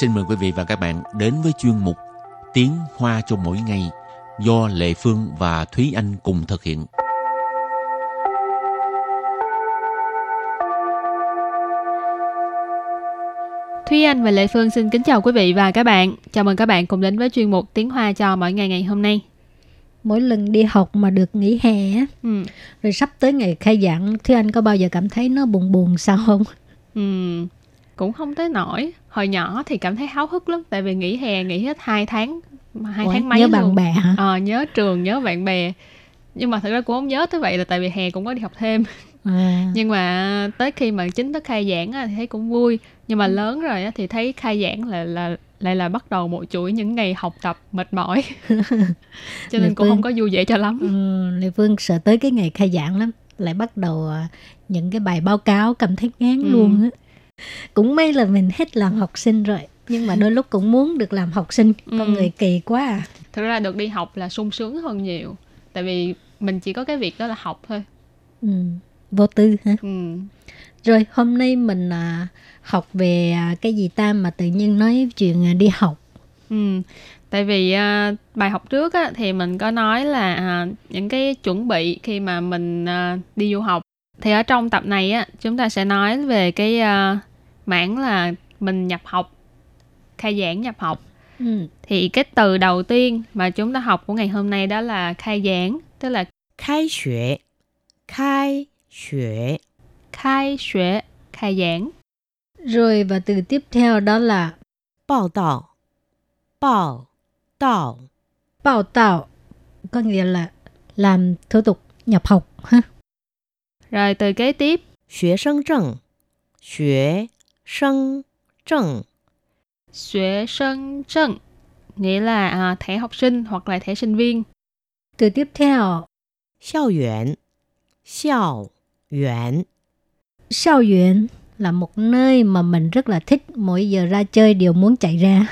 xin mời quý vị và các bạn đến với chuyên mục Tiếng Hoa cho mỗi ngày do Lệ Phương và Thúy Anh cùng thực hiện. Thúy Anh và Lệ Phương xin kính chào quý vị và các bạn. Chào mừng các bạn cùng đến với chuyên mục Tiếng Hoa cho mỗi ngày ngày hôm nay. mỗi lần đi học mà được nghỉ hè Ừ. rồi sắp tới ngày khai giảng Thúy Anh có bao giờ cảm thấy nó buồn buồn sao không? Ừ. Cũng không tới nổi. Hồi nhỏ thì cảm thấy háo hức lắm tại vì nghỉ hè nghỉ hết 2 tháng hai Ủa, tháng mấy nhớ luôn. bạn bè hả? Ờ, nhớ trường, nhớ bạn bè. Nhưng mà thật ra cũng không nhớ tới vậy là tại vì hè cũng có đi học thêm. À, Nhưng mà tới khi mà chính thức khai giảng á, thì thấy cũng vui. Nhưng mà lớn rồi á, thì thấy khai giảng là là lại là bắt đầu một chuỗi những ngày học tập mệt mỏi. Cho nên Lệ cũng Phương. không có vui vẻ cho lắm. ừ, Lê Phương sợ tới cái ngày khai giảng lắm lại bắt đầu à, những cái bài báo cáo cảm thấy ngán Ừ. luôn á cũng may là mình hết làm học sinh rồi nhưng mà đôi lúc cũng muốn được làm học sinh con Ừ. người kỳ quá à Thực ra được đi học là sung sướng hơn nhiều. Tại vì mình chỉ có cái việc đó là học thôi. ừ, vô tư hả Ừ. rồi hôm nay mình à, học về à, cái gì ta mà tự nhiên nói chuyện à, đi học Ừ. Tại vì à, bài học trước á, thì mình có nói là à, những cái chuẩn bị khi mà mình à, đi du học. Thì ở trong tập này á, chúng ta sẽ nói về cái à, mảng là mình nhập học, khai giảng nhập học. ừ. Thì cái từ đầu tiên mà chúng ta học của ngày hôm nay đó là khai giảng, tức là 开学，开学， khai xuế, khai giảng. rồi và từ tiếp theo đó là 报道，报道， bảo tạo có nghĩa là làm thủ tục nhập học ha Rồi từ kế tiếp 学生证，学 生证. Xuế sân trận nghĩa là à, thẻ học sinh hoặc là thẻ sinh viên. Từ tiếp theo, xiao yuan. Xiao yuan. Xiao yuan là một nơi mà mình rất là thích, mỗi giờ ra chơi đều muốn chạy ra.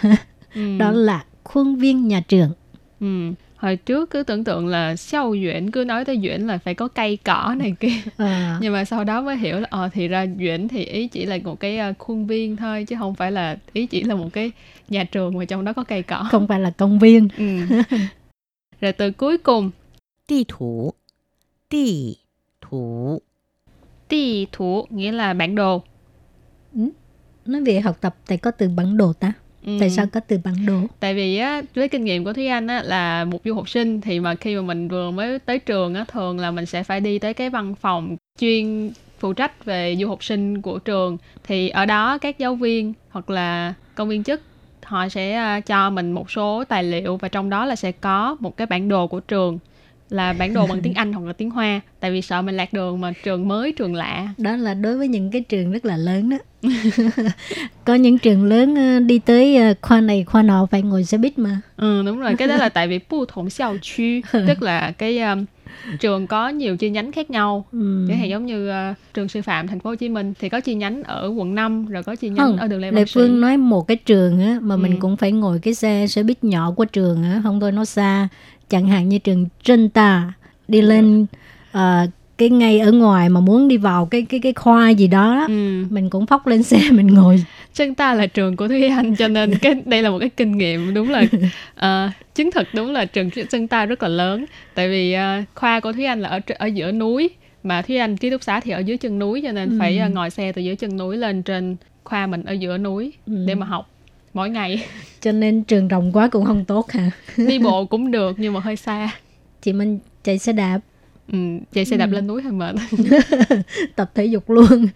ừ. Đó là khuôn viên nhà trường. Ừ hồi trước cứ tưởng tượng là xiao duyễn cứ nói tới duyễn là phải có cây cỏ này kia. À. nhưng mà sau đó mới hiểu là ờ thì ra duyễn thì ý chỉ là một cái ờ, khuôn viên thôi chứ không phải là ý chỉ là một cái nhà trường mà trong đó có cây cỏ. Không phải là công viên. Ừ. rồi từ cuối cùng. Địa thủ địa thủ địa thủ nghĩa là bản đồ. Ừ? nói về học tập thì có từ bản đồ ta? Ừ. tại sao có từ bản đồ Tại vì á, với kinh nghiệm của Thúy Anh á, là một du học sinh thì mà khi mà mình vừa mới tới trường á, thường là mình sẽ phải đi tới cái văn phòng chuyên phụ trách về du học sinh của trường. Thì ở đó các giáo viên hoặc là công viên chức họ sẽ à, cho mình một số tài liệu và trong đó là sẽ có một cái bản đồ của trường là bản đồ bằng tiếng Anh hoặc là tiếng Hoa tại vì sợ mình lạc đường mà trường mới trường lạ đó là đối với những cái trường rất là lớn đó có những trường lớn ờ, đi tới ờ, khoa này khoa nọ phải ngồi xe buýt mà Ừ đúng rồi, cái đó là tại vì bu thống xiao chu tức là cái um, trường có nhiều chi nhánh khác nhau. ừ. Chẳng hạn giống như uh, trường sư phạm thành phố Hồ Chí Minh thì có chi nhánh ở quận 5 rồi có chi nhánh Không, ở đường Lê Lê Văn Sĩ. Phương nói một cái trường á mà mình Ừ. cũng phải ngồi cái xe xe buýt nhỏ của trường á, không thôi nó xa. Chẳng hạn như trường Trân Ta đi lên ờ, cái ngay ở ngoài mà muốn đi vào cái cái cái khoa gì đó, Ừ. mình cũng phóc lên xe mình ngồi. Chân ta là trường của Thúy Anh cho nên cái đây là một cái kinh nghiệm đúng là ờ, chứng thực đúng là trường chân ta rất là lớn tại vì ờ, khoa của Thúy Anh là ở ở giữa núi mà Thúy Anh ký túc xá thì ở dưới chân núi cho nên phải Ừ. ờ, ngồi xe từ dưới chân núi lên trên khoa mình ở giữa núi Ừ. để mà học mỗi ngày Cho nên trường rộng quá cũng không tốt hả? đi bộ cũng được nhưng mà hơi xa Chị mình chạy xe đạp ừ, chạy xe đạp Ừ. lên núi hơi mệt tập thể dục luôn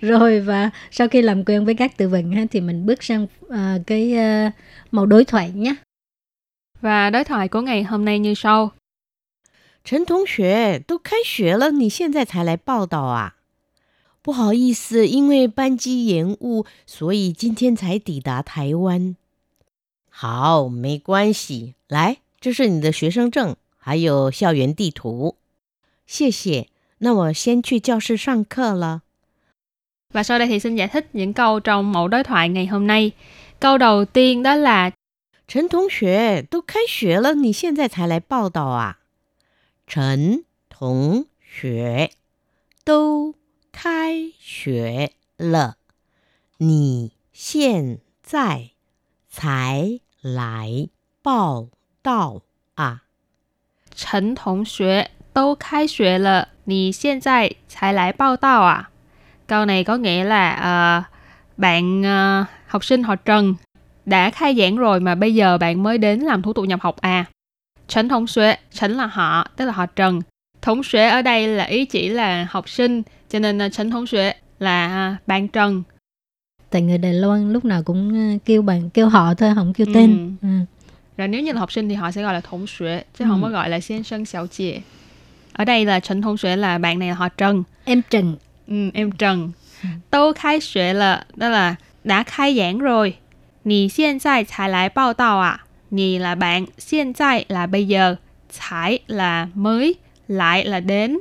rồi và sau khi làm quen với các từ vựng ha, thì mình bước sang ờ, cái ờ, màu đối thoại nhé và đối thoại của ngày hôm nay như sau 陈同学，都开学了，你现在才来报道啊？ 不好意思，因为班机延误，所以今天才抵达台湾。好，没关系。来，这是你的学生证，还有校园地图。谢谢。那我先去教室上课了。 và sau đây thì xin giải thích những câu trong mẫu đối thoại ngày hôm nay câu đầu tiên đó là 陈同学，都开学了，你现在才来报道啊？陈同学，都 开学了，你现 在才来报道啊？陈同学都开学了，你现在才来报道à? Câu này có nghĩa là uh, bạn uh, học sinh họ Trần đã khai giảng rồi mà bây giờ bạn mới đến làm thủ tục nhập học à? Trần Thống Xuế, Trần là họ, tức là họ Trần. Thống Xuế ở đây là ý chỉ là học sinh, cho nên uh, Trần Thống Xuế là uh, bạn Trần. Tại người Đài Loan lúc nào cũng uh, kêu bạn kêu họ thôi, không kêu tên. Ừ. Ừ. Rồi nếu như là học sinh thì họ sẽ gọi là thống xuế, chứ ừ. không có gọi là先生小姐. Ở đây là Trần Thông Xuế là bạn này là họ Trần. Em Trần. Ừ, em Trần. Tô khai xuế là, đó là đã khai giảng rồi. Nì hiện tại才来报道à? Nì là bạn, hiện tại là bây giờ,才là mới, lại là đến.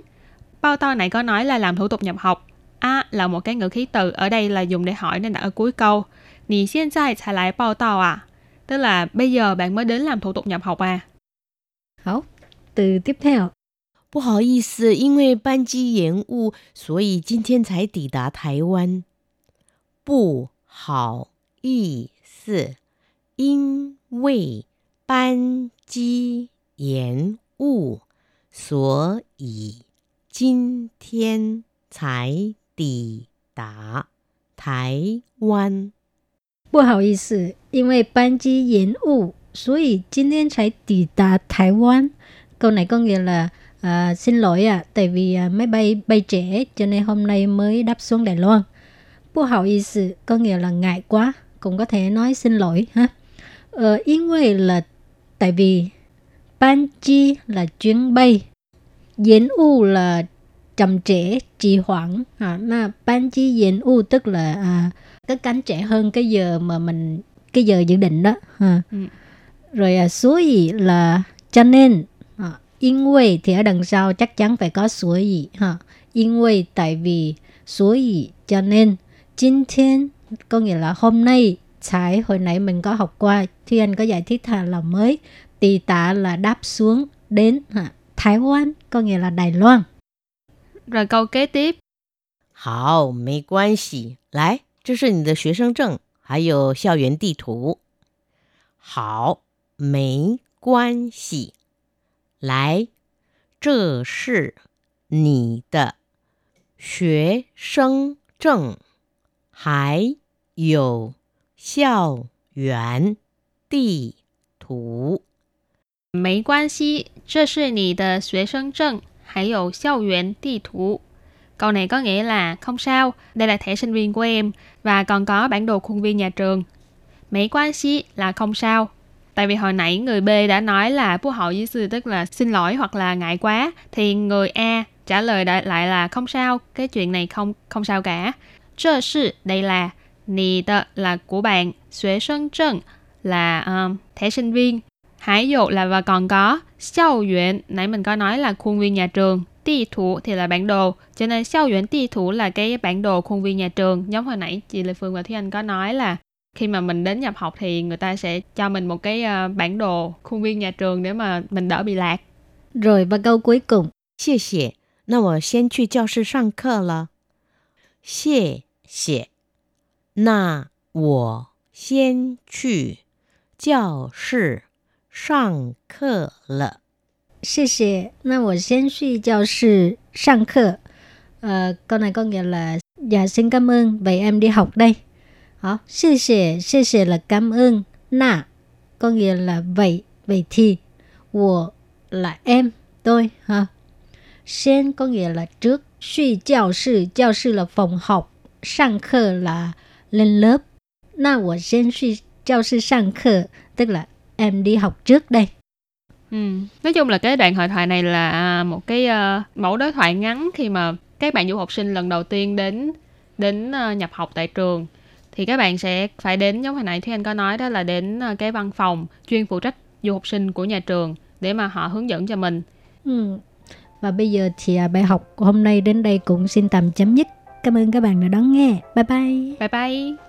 Bao tao này có nói là làm thủ tục nhập học. A là một cái ngữ khí từ, ở đây là dùng để hỏi nên đặt ở cuối câu. Nì hiện tại 才来报道 à? Tức là bây giờ bạn mới đến làm thủ tục nhập học à? Hảo, từ tiếp theo. 不好意思，因为班机延误，所以今天才抵达台湾。不好意思，因为班机延误，所以 今天才抵达台湾。不好意思，因为班机延误，所以今天才抵达台湾。Câu này có nghĩa là à, xin lỗi ạ, à, tại vì à, máy bay bay trễ cho nên hôm nay mới đáp xuống Đài Loan. Bu hào ý sự có nghĩa là ngại quá, cũng có thể nói xin lỗi ha. Ờ,因为 là tại vì ban chi là chuyến bay, Diễn u là chậm trễ, trì hoãn. À, mà ban chi diễn u tức là à, cất cánh trễ hơn cái giờ mà mình cái giờ dự định đó. À. Ừ. Rồi à, suối là cho nên. À, yên quê thì ở đằng sau chắc chắn phải có suối gì. ha yên quê tại vì suối gì cho nên. Chính thiên có nghĩa là hôm nay trái hồi nãy mình có học qua Thúy Anh có giải thích là mới tì tạ là đáp xuống đến ha Thái Quan có nghĩa là Đài Loan Rồi câu kế tiếp 好，没关系。来，这是你的学生证，还有校园地图。好，没关系。来，这是你的学生证，还有校园地图。 没关系，这是你的学生证，还有校园地图。Câu này có nghĩa là không sao, đây là thẻ sinh viên của em và còn có bản đồ khuôn viên nhà trường. Mỹ quan xí là không sao. Tại vì hồi nãy người B đã nói là bố hậu với sư tức là xin lỗi hoặc là ngại quá thì người A trả lời lại là không sao, cái chuyện này không không sao cả. Trơ sự đây là nì tờ là của bạn, xuế sân trân là um, thẻ sinh viên, hải dụ là và còn có, xiao yuan nãy mình có nói là khuôn viên nhà trường, Ti thủ thì là bản đồ, cho nên sao yuan ti thủ là cái bản đồ khuôn viên nhà trường. Giống hồi nãy chị Lê Phương và Thúy Anh có nói là khi mà mình đến nhập học thì người ta sẽ cho mình một cái uh, bản đồ khuôn viên nhà trường để mà mình đỡ bị lạc. Rồi và câu cuối cùng. 谢谢，那我先去教室上课了。谢谢，那我先去教室 上课了。谢谢，那我先去教室上课. Ờ, câu này có nghĩa là dạ xin cảm ơn, vậy em đi học đây. Hả? Xê xê, xê xê là cảm ơn. Nà có nghĩa là vậy, vậy thì. Wo là em, tôi. Ha. Sen có nghĩa là trước. Suy giáo sư, giáo sư là phòng học. Sang khơ là lên lớp. Na wo sen suy giáo sư sang khơ, tức là em đi học trước đây. Ừ. Nói chung là cái đoạn hội thoại này là à, một cái uh, mẫu đối thoại ngắn khi mà các bạn du học sinh lần đầu tiên đến đến uh, nhập học tại trường thì các bạn sẽ phải đến giống hồi nãy thì anh có nói đó là đến uh, cái văn phòng chuyên phụ trách du học sinh của nhà trường để mà họ hướng dẫn cho mình. Ừ. Và bây giờ thì bài học hôm nay đến đây cũng xin tạm chấm dứt. Cảm ơn các bạn đã đón nghe. Bye bye. Bye bye.